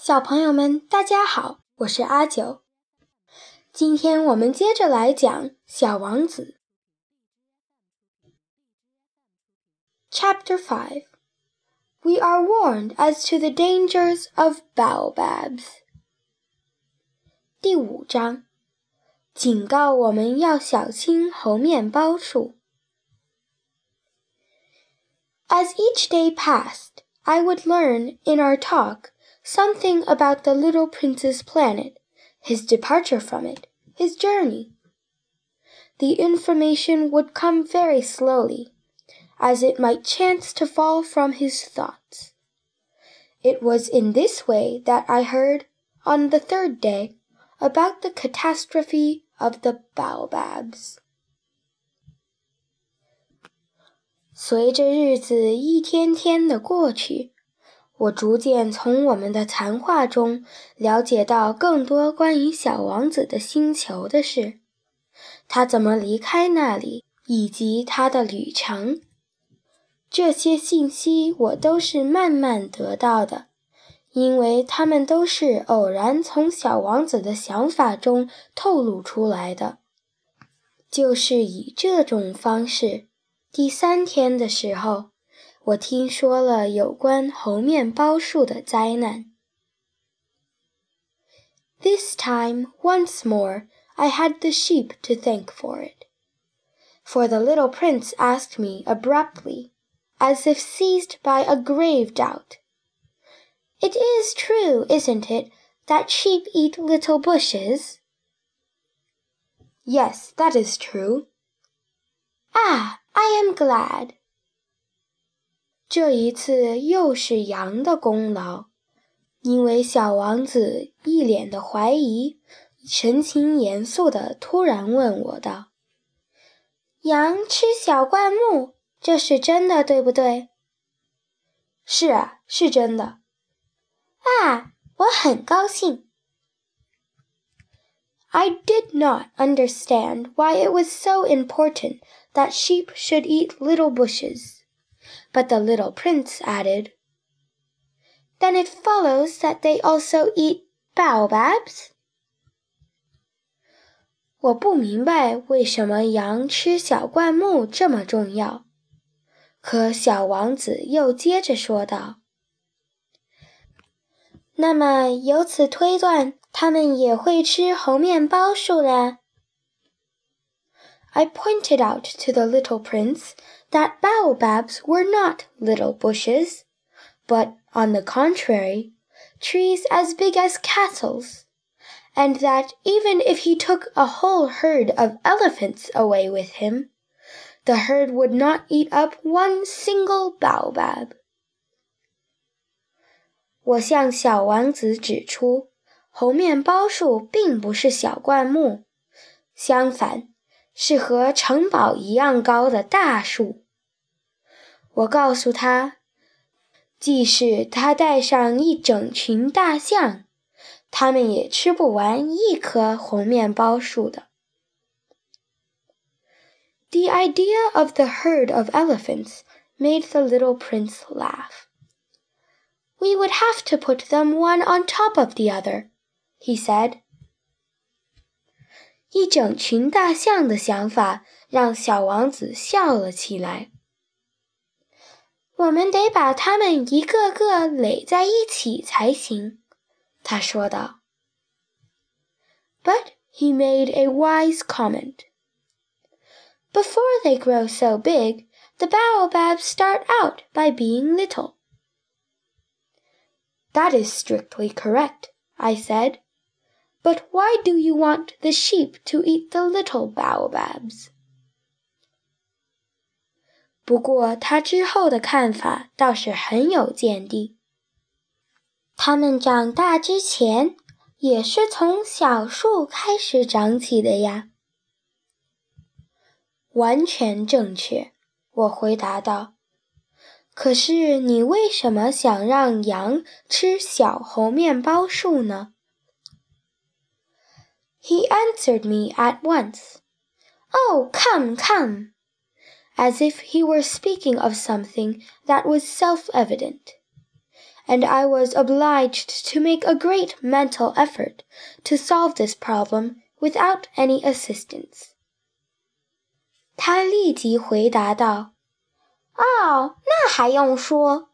小朋友们，大家好，我是阿九。今天我们接着来讲《小王子》Chapter Five. We are warned as to the dangers of baobabs. 第五章，警告我们要小心猴面包树。As each day passed, I would learn in our talk something about the little prince's planet, his departure from it, his journey. The information would come very slowly, as it might chance to fall from his thoughts. It was in this way that I heard, on the third day, about the catastrophe of the baobabs. 随着日子一天天的过去， 我逐渐从我们的谈话中了解到更多关于小王子的星球的事，他怎么离开那里，以及他的旅程。这些信息我都是慢慢得到的，因为他们都是偶然从小王子的想法中透露出来的。就是以这种方式，第三天的时候。我听说了有关猴面包树的灾难。This time, once more, I had the sheep to thank for it. For the little prince asked me abruptly, as if seized by a grave doubt, It is true, isn't it, that sheep eat little bushes? Yes, that is true. Ah, I am glad. 这一次又是羊的功劳，因为小王子一脸的怀疑，神情严肃的突然问我道：“羊吃小灌木，这是真的，对不对？”“是啊，是真的。”“啊，我很高兴。” I did not understand why it was so important that sheep should eat little bushes. But the little prince added, Then it follows that they also eat baobabs? 我不明白为什么羊吃小灌木这么重要。可小王子又接着说道：“那么由此推断，他们也会吃猴面包树了。” ” I pointed out to the little prince that baobabs were not little bushes, but, on the contrary, trees as big as castles, and that even if he took a whole herd of elephants away with him, the herd would not eat up one single baobab. 我向小王子指出，猴面包树并不是小灌木，相反， 是和城堡一样高的大树。我告诉他，即使他带上一整群大象，他们也吃不完一棵红面包树的。The idea of the herd of elephants made the little prince laugh. We would have to put them one on top of the other, he said. 一整群大象的想法让小王子笑了起来。我们得把它们一个个垒在一起才行，他说道。But he made a wise comment. Before they grow so big, the baobabs start out by being little. That is strictly correct, I said. But why do you want the sheep to eat the little baobabs? 不过他之后的看法倒是很有见地。它们长大之前也是从小树开始长起的呀。完全正确，我回答道。可是你为什么想让羊吃小猴面包树呢 ？He answered me at once. Oh, come, come! as if he were speaking of something that was self evident. and I was obliged to make a great mental effort to solve this problem without any assistance. 他立即回答道：“哦，那还用说？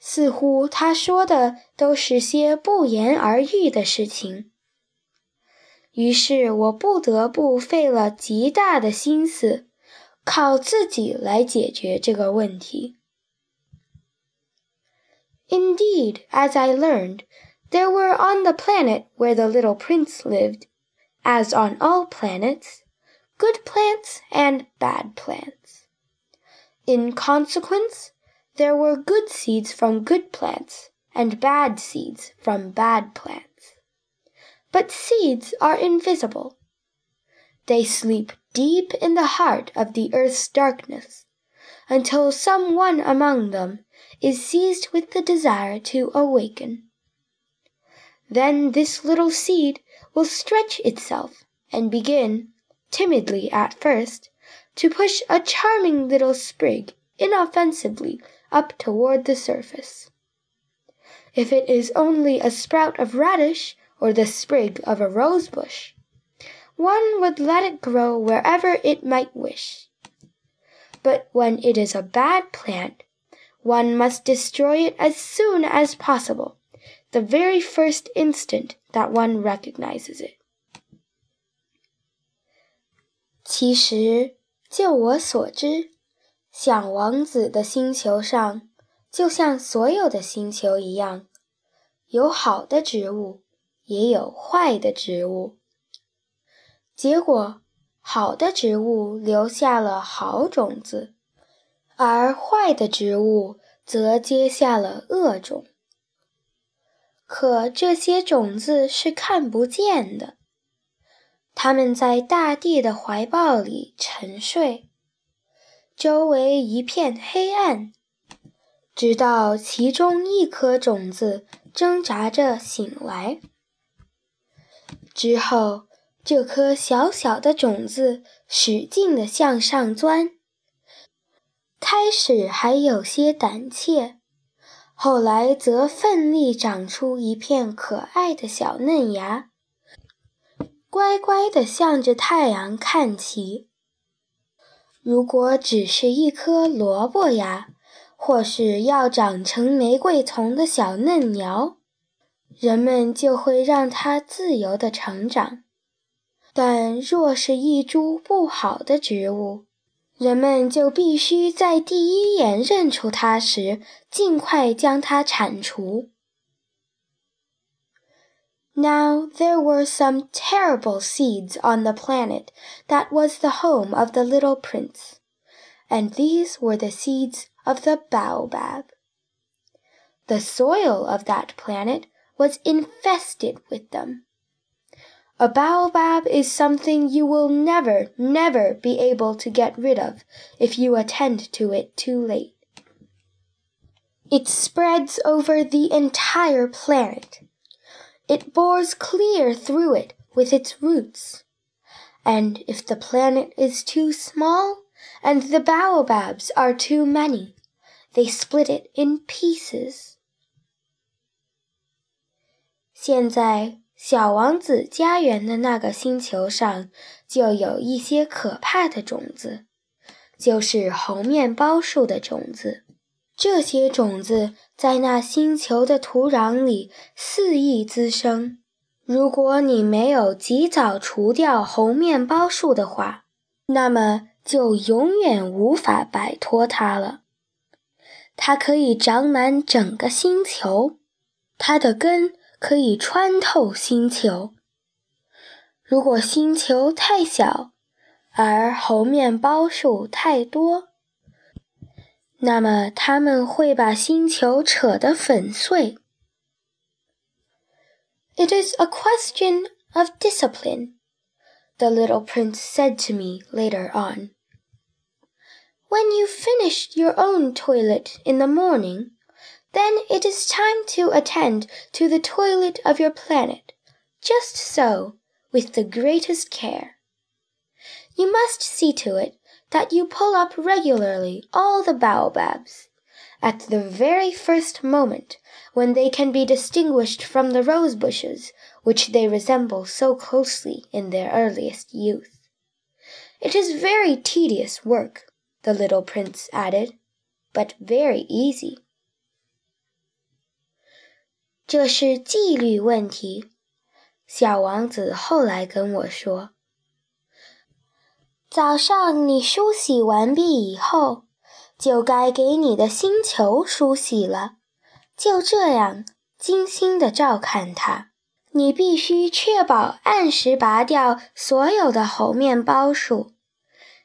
似乎他说的都是些不言而喻的事情。” 于是我不得不费了极大的心思，靠自己来解决这个问题。Indeed, as I learned, there were on the planet where the little prince lived, as on all planets, good plants and bad plants. In consequence, there were good seeds from good plants and bad seeds from bad plants. But seeds are invisible. They sleep deep in the heart of the earth's darkness until some one among them is seized with the desire to awaken. Then this little seed will stretch itself and begin, timidly at first, to push a charming little sprig inoffensively up toward the surface. If it is only a sprout of radish or the sprig of a rose bush, one would let it grow wherever it might wish. But when it is a bad plant, one must destroy it as soon as possible, the very first instant that one recognizes it. 其实，就我所知，小王子的星球上，就像所有的星球一样，有好的植物， 也有坏的植物。结果，好的植物留下了好种子。而坏的植物则结下了恶种。可这些种子是看不见的，它们在大地的怀抱里沉睡，周围一片黑暗，直到其中一颗种子挣扎着醒来。之后，这颗小小的种子使劲地向上钻。开始还有些胆怯，后来则奋力长出一片可爱的小嫩芽，乖乖地向着太阳看齐。如果只是一颗萝卜芽，或是要长成玫瑰丛的小嫩苗，人们就会让它自由地成长。但若是一株不好的植物，人们就必须在第一眼认出它时，尽快将它铲除。Now there were some terrible seeds on the planet that was the home of the little prince, and these were the seeds of the baobab. The soil of that planet was infested with them. A baobab is something you will never, never be able to get rid of if you attend to it too late. It spreads over the entire planet. It bores clear through it with its roots. And if the planet is too small and the baobabs are too many, they split it in pieces. 现在小王子家园的那个星球上，就有一些可怕的种子，就是猴面包树的种子。这些种子在那星球的土壤里肆意滋生。如果你没有及早除掉猴面包树的话，那么就永远无法摆脱它了。它可以长满整个星球，它的根。可以穿透星球。如果星球太小，而猴面包树太多，那么它们会把星球扯得粉碎。It is a question of discipline, the little prince said to me later on. When you finished your own toilet in the morning, then it is time to attend to the toilet of your planet, just so, with the greatest care. You must see to it that you pull up regularly all the baobabs, at the very first moment when they can be distinguished from the rose bushes which they resemble so closely in their earliest youth. It is very tedious work, the little prince added, but very easy. 这是纪律问题，小王子后来跟我说。早上你梳洗完毕以后，就该给你的星球梳洗了。就这样，精心的照看它。你必须确保按时拔掉所有的猴面包树，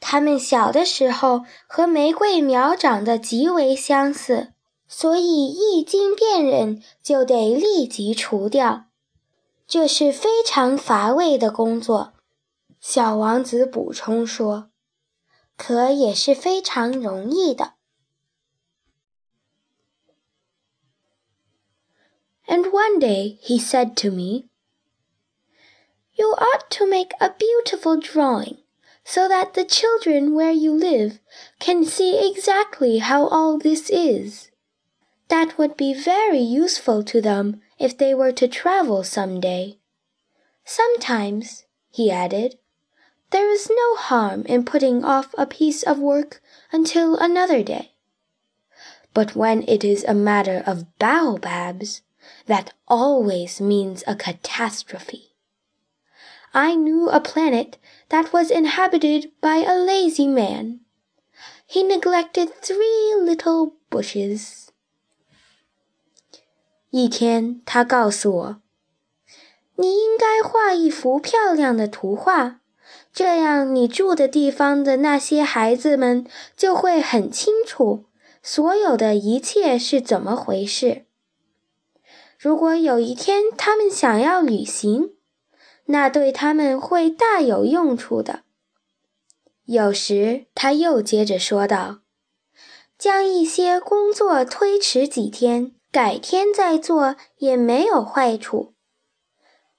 它们小的时候和玫瑰苗长得极为相似，所以一经辨认就得立即除掉。这是非常乏味的工作。小王子补充说：“可也是非常容易的。” And one day he said to me, You ought to make a beautiful drawing so that the children where you live can see exactly how all this is. That would be very useful to them if they were to travel some day. Sometimes, he added, there is no harm in putting off a piece of work until another day. But when it is a matter of baobabs, that always means a catastrophe. I knew a planet that was inhabited by a lazy man. He neglected three little bushes. 一天，他告诉我：“你应该画一幅漂亮的图画。”这样，你住的地方的那些孩子们就会很清楚所有的一切是怎么回事。如果有一天他们想要旅行，那对他们会大有用处的。有时，他又接着说道：“将一些工作推迟几天，改天再做也没有坏处。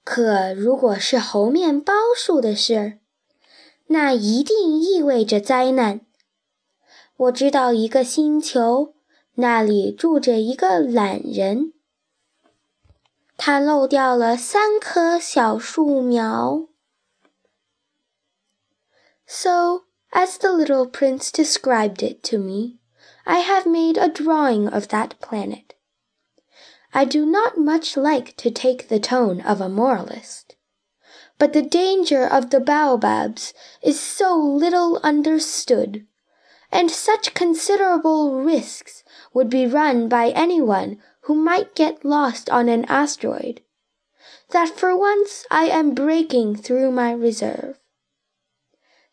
可如果是猴面包树的事，那一定意味着灾难。我知道一个星球，那里住着一个懒人，他漏掉了三棵小树苗。So, as the little prince described it to me, I have made a drawing of that planet. I do not much like to take the tone of a moralist. But the danger of the baobabs is so little understood, and such considerable risks would be run by anyone who might get lost on an asteroid, that for once I am breaking through my reserve.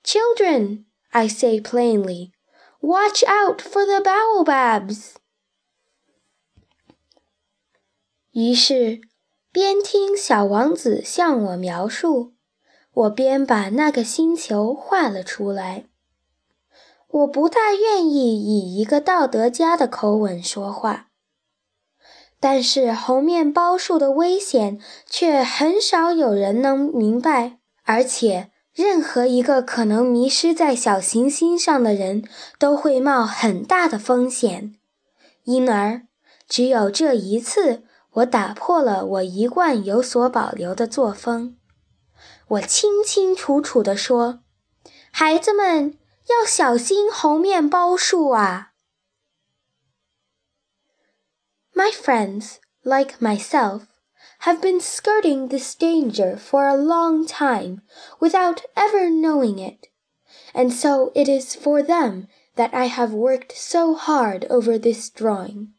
Children, I say plainly, watch out for the baobabs. 于是边听小王子向我描述，我边把那个星球画了出来。我不大愿意以一个道德家的口吻说话，但是猴面包树的危险却很少有人能明白，而且任何一个可能迷失在小行星上的人都会冒很大的风险，因而只有这一次。我打破了我一贯有所保留的作风。我清清楚楚地说：“孩子们要小心猴面包树啊！”My friends, like myself, have been skirting this danger for a long time without ever knowing it, and so it is for them that I have worked so hard over this drawing.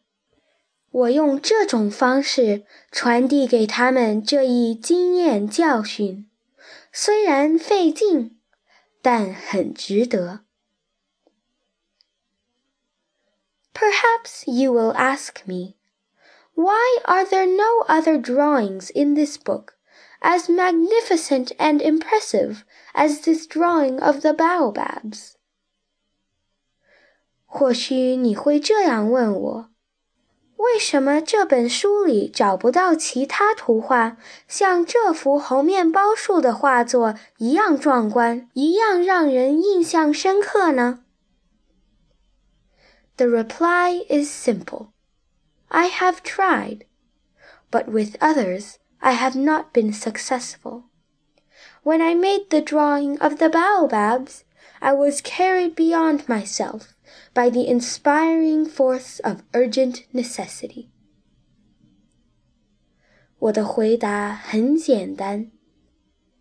我用这种方式传递给他们这一经验教训，虽然费劲，但很值得。Perhaps you will ask me, Why are there no other drawings in this book as magnificent and impressive as this drawing of the baobabs? 或许你会这样问我： 为什么这本书里找不到其他图画像这幅猴面包树的画作一样壮观，一样让人印象深刻呢？The reply is simple. I have tried, but with others I have not been successful. When I made the drawing of the baobabs, I was carried beyond myself. By the inspiring force of urgent necessity. 我的回答很简单，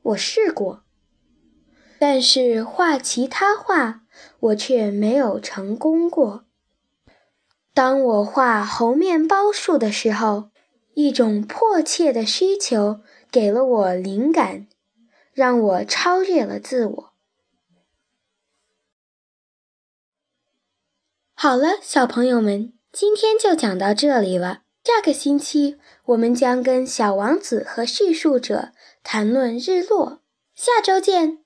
我试过，但是画其他画我却没有成功过。当我画猴面包树的时候，一种迫切的需求给了我灵感，让我超越了自我。好了，小朋友们，今天就讲到这里了。下个星期我们将跟小王子和叙述者谈论日落。下周见。